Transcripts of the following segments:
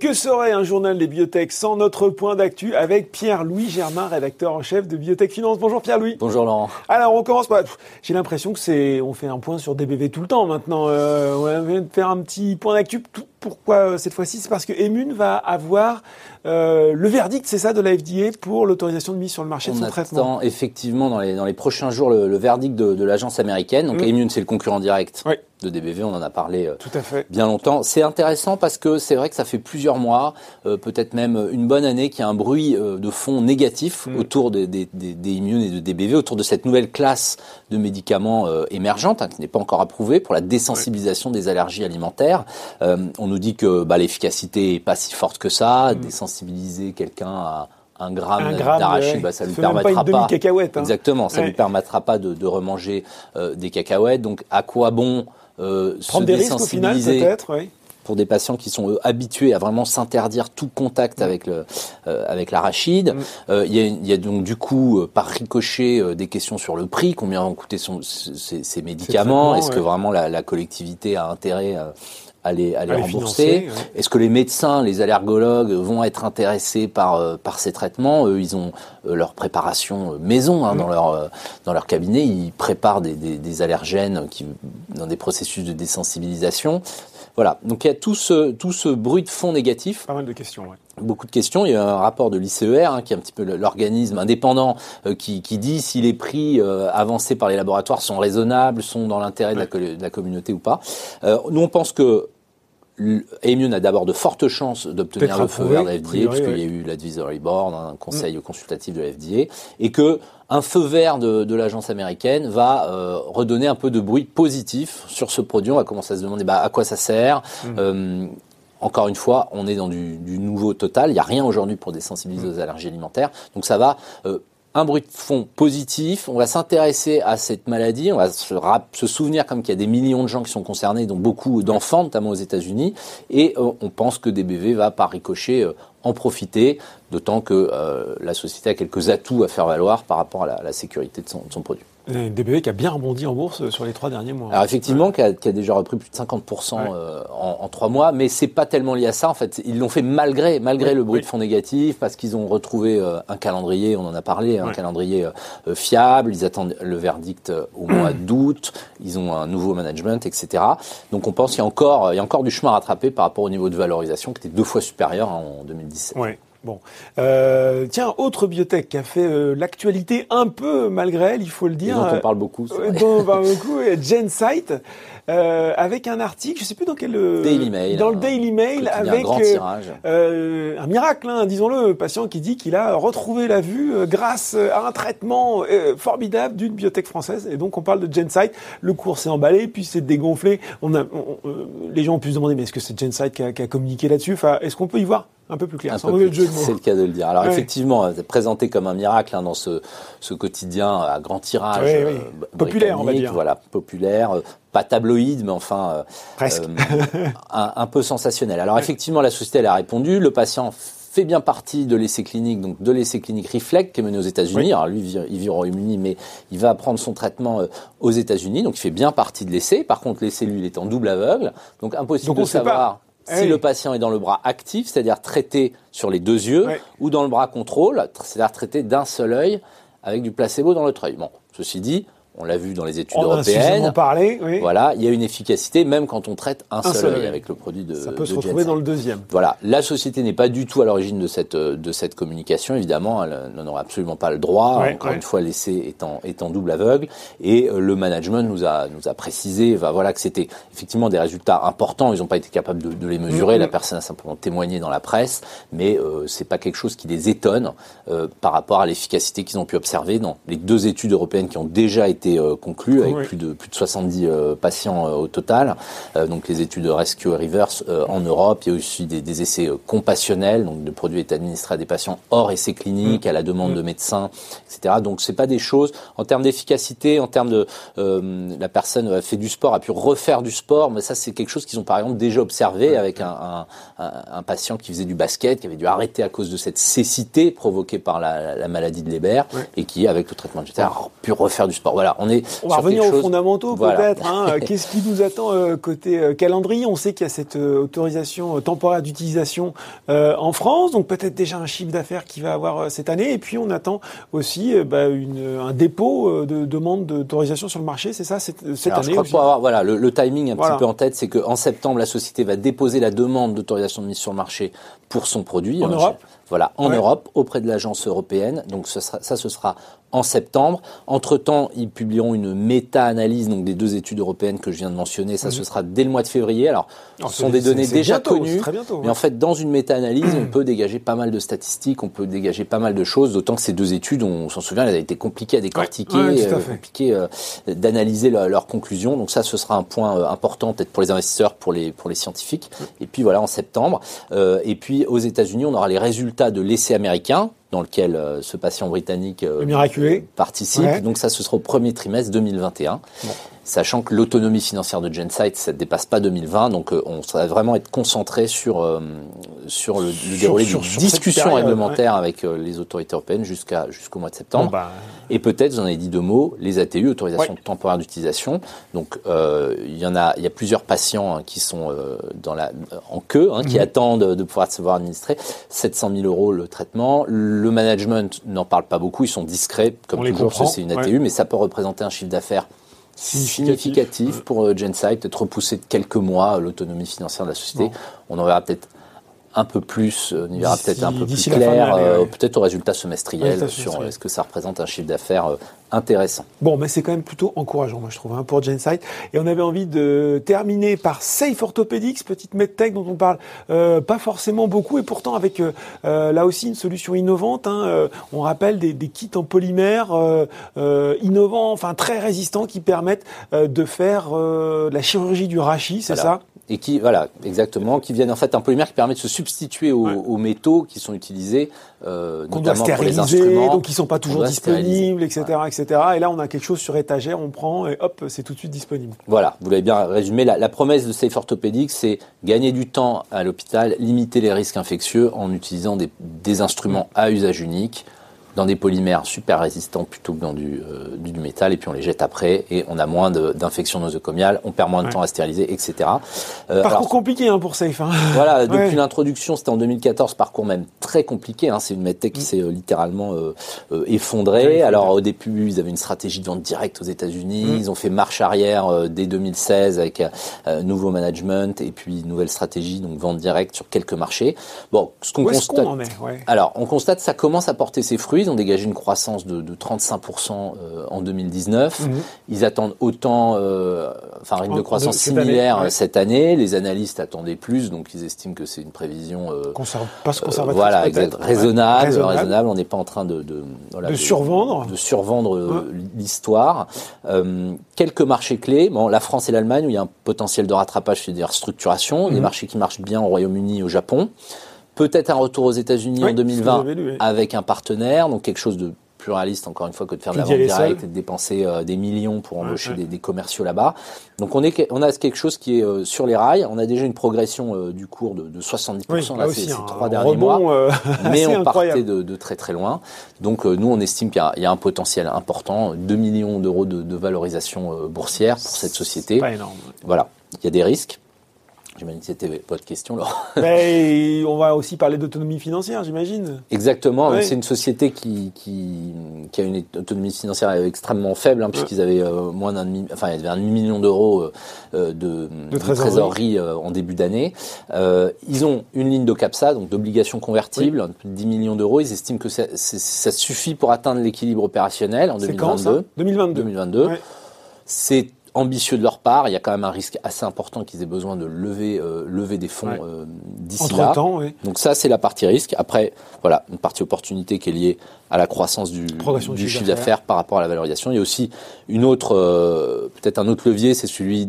que serait un journal des biotech sans notre point d'actu avec Pierre-Louis Germain, rédacteur en chef de Biotech Finance. Bonjour Pierre-Louis. Bonjour Laurent. Alors on commence par... J'ai l'impression que c'est... On fait un point sur DBV tout le temps maintenant. Euh, on va faire un petit point d'actu. Pourquoi euh, cette fois-ci C'est parce que Emun va avoir euh, le verdict, c'est ça, de la FDA pour l'autorisation de mise sur le marché de son traitement. On attend effectivement dans les, dans les prochains jours le, verdict de, l'agence américaine. Donc mmh. c'est le concurrent direct. Oui de DBV, on en a parlé euh, Tout à fait. bien longtemps. C'est intéressant parce que c'est vrai que ça fait plusieurs mois, euh, peut-être même une bonne année, qu'il y a un bruit de fond négatif mm. autour des, des, et de DBV, autour de cette nouvelle classe de médicaments émergente, hein, qui n'est pas encore approuvée pour la désensibilisation des allergies alimentaires. on nous dit que bah, l'efficacité est pas si forte que ça, mm. désensibiliser quelqu'un à un gramme, d'arachide, bah, ça lui permettra pas. Cacahuète, hein. Exactement, ça lui permettra pas de, de remanger des cacahuètes. Donc, à quoi bon euh, Prendre des risques au final, peut-être, oui pour des patients qui sont habitués à vraiment s'interdire tout contact avec le euh, avec l'arachide? Mm. Euh, il y, y, a, donc du coup par ricochet des questions sur le prix, combien vont coûter son, ces médicaments, est-ce que vraiment la, la, collectivité a intérêt à les, à les rembourser Est-ce que les médecins, les allergologues vont être intéressés par, euh, par ces traitements? Eux, ils ont euh, leur préparation euh, maison hein, dans, leur, dans leur cabinet. Ils préparent des, des, des, allergènes qui, dans des processus de désensibilisation. Voilà. Donc il y a tout ce, tout ce bruit de fond négatif. Pas mal de questions, ouais. Beaucoup de questions. Il y a un rapport de l'ICER, hein, qui est un petit peu l'organisme indépendant, qui, qui, dit si les prix avancés par les laboratoires sont raisonnables, sont dans l'intérêt de, de, la communauté ou pas. nous, on pense que Aimion a d'abord de fortes chances d'obtenir le feu vert de la FDA, puisqu'il y a eu l'advisory board, un conseil mm. consultatif de la FDA, et que un feu vert de, de l'agence américaine va euh, redonner un peu de bruit positif sur ce produit. On va commencer à se demander bah, à quoi ça sert. Mm. Euh, encore une fois, on est dans du, du nouveau total. Il n'y a rien aujourd'hui pour désensibiliser mm. aux allergies alimentaires. Donc ça va euh, un bruit de fond positif, on va s'intéresser à cette maladie, on va se, se souvenir comme qu'il y a des millions de gens qui sont concernés, dont beaucoup d'enfants, notamment aux États-Unis, et euh, on pense que DBV va par ricochet euh, en profiter, d'autant que euh, la société a quelques atouts à faire valoir par rapport à la, sécurité de son, de son produit. DBV qui a bien rebondi en bourse sur les trois derniers mois. Alors effectivement, qui, a, qui, a, déjà repris plus de 50% euh, en, en, trois mois, mais c'est pas tellement lié à ça. En fait, ils l'ont fait malgré malgré le bruit de fond négatif, parce qu'ils ont retrouvé euh, un calendrier, on en a parlé, un calendrier euh, fiable. Ils attendent le verdict au mois d'août. Ils ont un nouveau management, etc. Donc on pense qu'il y a encore il y a encore du chemin à rattraper par rapport au niveau de valorisation qui était deux fois supérieur en 2017. Bon, euh, tiens, autre biotech qui a fait euh, l'actualité un peu malgré elle, il faut le dire. Et dont on parle beaucoup. Euh, dont on parle beaucoup, Gensight, euh, avec un article, je sais plus dans quel euh, Daily Mail, dans le Daily Mail, avec un, un miracle, hein, disons-le, patient qui dit qu'il a retrouvé la vue grâce à un traitement formidable d'une biotech française. Et donc on parle de Gensight. Le cours s'est emballé, puis c'est dégonflé. On a, les gens ont pu se demander, mais est-ce que c'est Gensight qui a, qui a communiqué là-dessus? Enfin, est-ce qu'on peut y voir un peu plus clair? C'est le cas de le dire. Alors effectivement, effectivement, présenté comme un miracle hein, dans ce, ce, quotidien à grand tirage, euh, populaire, on va dire. Voilà, populaire, euh, pas tabloïd, mais enfin euh, un, un, peu sensationnel. Alors effectivement, la société elle a répondu. Le patient fait bien partie de l'essai clinique, donc de l'essai clinique Reflect qui est mené aux États-Unis. Alors lui, il vit au Royaume-Uni, mais il va prendre son traitement aux États-Unis, donc il fait bien partie de l'essai. Par contre, l'essai, lui, il est en double aveugle, donc impossible de savoir si le patient est dans le bras actif, c'est-à-dire traité sur les deux yeux, ou dans le bras contrôle, c'est-à-dire traité d'un seul œil avec du placebo dans l'autre œil. Bon, ceci dit, on l'a vu dans les études européennes. A parlé, oui. Voilà, il y a une efficacité même quand on traite un, seul, œil avec le produit de. Ça peut se retrouver dans le deuxième. Voilà, la société n'est pas du tout à l'origine de cette de cette communication. Évidemment, elle n'en aurait absolument pas le droit. Encore une fois, l'essai est en est en double aveugle et euh, le management nous a nous a précisé, voilà que c'était effectivement des résultats importants. Ils n'ont pas été capables de, de les mesurer. Mm-hmm. La personne a simplement témoigné dans la presse, mais euh, c'est pas quelque chose qui les étonne euh, par rapport à l'efficacité qu'ils ont pu observer dans les deux études européennes qui ont déjà été euh, conclues avec plus de plus de 70 euh, patients euh, au total. donc les études de Rescue et Reverse en Europe, il y a aussi des, des essais compassionnels, donc de produits est administrés à des patients hors essais cliniques, à la demande de médecins, etc. Donc c'est pas des choses en termes d'efficacité, en termes de la personne a fait du sport, a pu refaire du sport, mais ça c'est quelque chose qu'ils ont par exemple déjà observé avec un, un, un, patient qui faisait du basket, qui avait dû arrêter à cause de cette cécité provoquée par la, la maladie de Leber et qui avec le traitement de a pu refaire du sport. Voilà, voilà, on est. On va revenir aux fondamentaux peut-être. Hein. Qu'est-ce qui nous attend euh, côté euh, calendrier? On sait qu'il y a cette euh, autorisation temporaire d'utilisation en France, donc peut-être déjà un chiffre d'affaires qui va avoir cette année. Et puis on attend aussi bah, une, un dépôt de demande d'autorisation sur le marché. C'est ça cette, cette année. Je crois avoir, voilà, le, timing un petit peu en tête, c'est qu'en septembre, la société va déposer la demande d'autorisation de mise sur le marché pour son produit. En Europe. Voilà, en Europe, auprès de l'agence européenne. Donc ça, ça, ce sera en septembre. Entre-temps, ils publieront une méta-analyse donc des deux études européennes que je viens de mentionner. Ça, ce sera dès le mois de février. Alors, ce sont des données déjà connues, mais en fait, dans une méta-analyse, on peut dégager pas mal de statistiques, on peut dégager pas mal de choses. D'autant que ces deux études, on s'en souvient, elles ont été compliquées à décortiquer, euh, compliquées euh, d'analyser leurs conclusions. Donc ça, ce sera un point euh, important peut-être pour les investisseurs, pour les pour les scientifiques. Et puis voilà, en septembre. et puis aux États-Unis, on aura les résultats de l'essai américain dans lequel euh, ce patient britannique euh, participe. Donc ça, ce sera au premier trimestre 2021 sachant que l'autonomie financière de Gensight, ça ne dépasse pas 2020, donc euh, on va vraiment être concentré sur, euh, sur le, déroulé d'une discussion réglementaire avec euh, les autorités européennes jusqu'à jusqu'au mois de septembre. Bah, Et peut-être, vous en avez dit deux mots, les ATU, autorisations temporaires d'utilisation. Donc il y en a, il y a plusieurs patients hein, qui sont dans la, en queue, hein, qui mhm. attendent de pouvoir se voir administrer. 700 000 euros le traitement. Le management n'en parle pas beaucoup, ils sont discrets, comme toujours, c'est une ATU, mais ça peut représenter un chiffre d'affaires significatif, pour euh, Gensight, être repoussé de quelques mois l'autonomie financière de la société. On en verra peut-être un peu plus, euh, on y verra peut-être un peu plus clair, euh, peut-être au résultat semestriel sur est-ce que ça représente un chiffre d'affaires intéressant. Bon, mais c'est quand même plutôt encourageant, moi je trouve, hein, pour Gensight. Et on avait envie de terminer par Safe Orthopedics, petite medtech dont on parle pas forcément beaucoup, et pourtant avec là aussi une solution innovante. Hein, on rappelle des, des, kits en polymère innovants, enfin très résistants, qui permettent de faire la chirurgie du rachis, c'est ça? Et qui, voilà, exactement, qui viennent en fait un polymère qui permet de se substituer aux, métaux qui sont utilisés, euh, pour les instruments. donc ils sont pas toujours disponibles, etc., etc. Et là, on a quelque chose sur étagère, on prend et hop, c'est tout de suite disponible. Voilà, vous l'avez bien résumé. La, la promesse de Safe Orthopedics, c'est gagner du temps à l'hôpital, limiter les risques infectieux en utilisant des, des instruments à usage unique dans des polymères super résistants plutôt que dans du, euh, du, métal, et puis on les jette après, et on a moins d'infections nosocomiales, on perd moins de temps à stériliser, etc. Euh, parcours compliqué hein, pour Safe. Hein. Voilà, depuis l'introduction, c'était en 2014, parcours même très compliqué. Hein, c'est une medtech qui mm. s'est euh, littéralement effondrée. Alors au début, ils avaient une stratégie de vente directe aux États-Unis. Mm. Ils ont fait marche arrière dès 2016 avec nouveau management et puis nouvelle stratégie, donc vente directe sur quelques marchés. Bon, ce qu'on constate. Alors, on constate ça commence à porter ses fruits ils ont dégagé une croissance de, 35% euh, en 2019. Mhm. Ils attendent autant, euh, enfin, un rythme de croissance similaire cette année. Les analystes attendaient plus, donc ils estiment que c'est une prévision euh, pas conservatrice, voilà, raisonnable, raisonnable, On n'est pas en train de de, de, survendre, de survendre l'histoire. quelques marchés clés. Bon, la France et l'Allemagne où il y a un potentiel de rattrapage, c'est-à-dire structuration. Des mhm. marchés qui marchent bien au Royaume-Uni, au Japon. Peut-être un retour aux États-Unis en 2020 avec un partenaire, donc quelque chose de plus réaliste encore une fois que de faire de la vente directe et de dépenser euh, des millions pour embaucher Des, commerciaux là-bas. Donc on est on a quelque chose qui est euh, sur les rails. On a déjà une progression euh, du cours de, de 70% là, ces, trois derniers mois, mais on partait de, de, très très loin. Donc nous on estime qu'il y, y, a un potentiel important, 2 millions d'euros de, de, valorisation boursière pour cette société. Pas énorme. Voilà, il y a des risques. J'imagine que c'était votre question, Laurent. Mais on va aussi parler d'autonomie financière, j'imagine. Exactement. C'est une société qui, qui, qui, a une autonomie financière extrêmement faible, hein, puisqu'ils avaient euh, moins d'un demi, enfin, il y avait un demi million d'euros euh, euh, de, de, trésorerie, en début d'année. ils ont une ligne de CAPSA, donc d'obligations convertibles, de 10 millions d'euros. Ils estiment que ça, ça suffit pour atteindre l'équilibre opérationnel en 2022. Quand, 2022. 2022. C'est ambitieux de leur part. Il y a quand même un risque assez important qu'ils aient besoin de lever, euh, lever des fonds euh, d'ici là. oui. Donc ça, c'est la partie risque. Après, voilà, une partie opportunité qui est liée à la croissance du, du chiffre d'affaires par rapport à la valorisation. Il y a aussi une autre, euh, peut-être un autre levier, c'est celui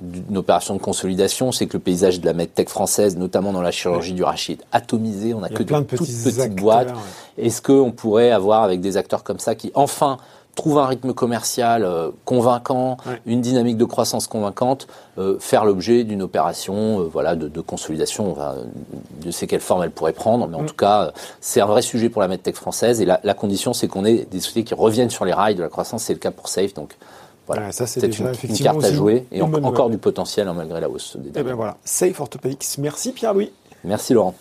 d'une opération de consolidation, c'est que le paysage de la medtech française, notamment dans la chirurgie du rachis, est atomisé. On a, que de, toutes petites boîtes. Est-ce qu'on pourrait avoir avec des acteurs comme ça qui enfin trouve un rythme commercial euh, convaincant, une dynamique de croissance convaincante, euh, faire l'objet d'une opération voilà, de, consolidation. Enfin, je sais quelle forme elle pourrait prendre, mais en mm. tout cas, c'est un vrai sujet pour la medtech française. Et la, la condition, c'est qu'on ait des sociétés qui reviennent sur les rails de la croissance. C'est le cas pour Safe. Donc, voilà, ça c'est une, une, carte à jouer et encore du potentiel hein, malgré la hausse des Et eh ben voilà, Safe Orthopedics. Merci Pierre-Louis. Merci Laurent.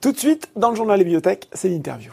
Tout de suite, dans le journal des biotech, c'est l'interview.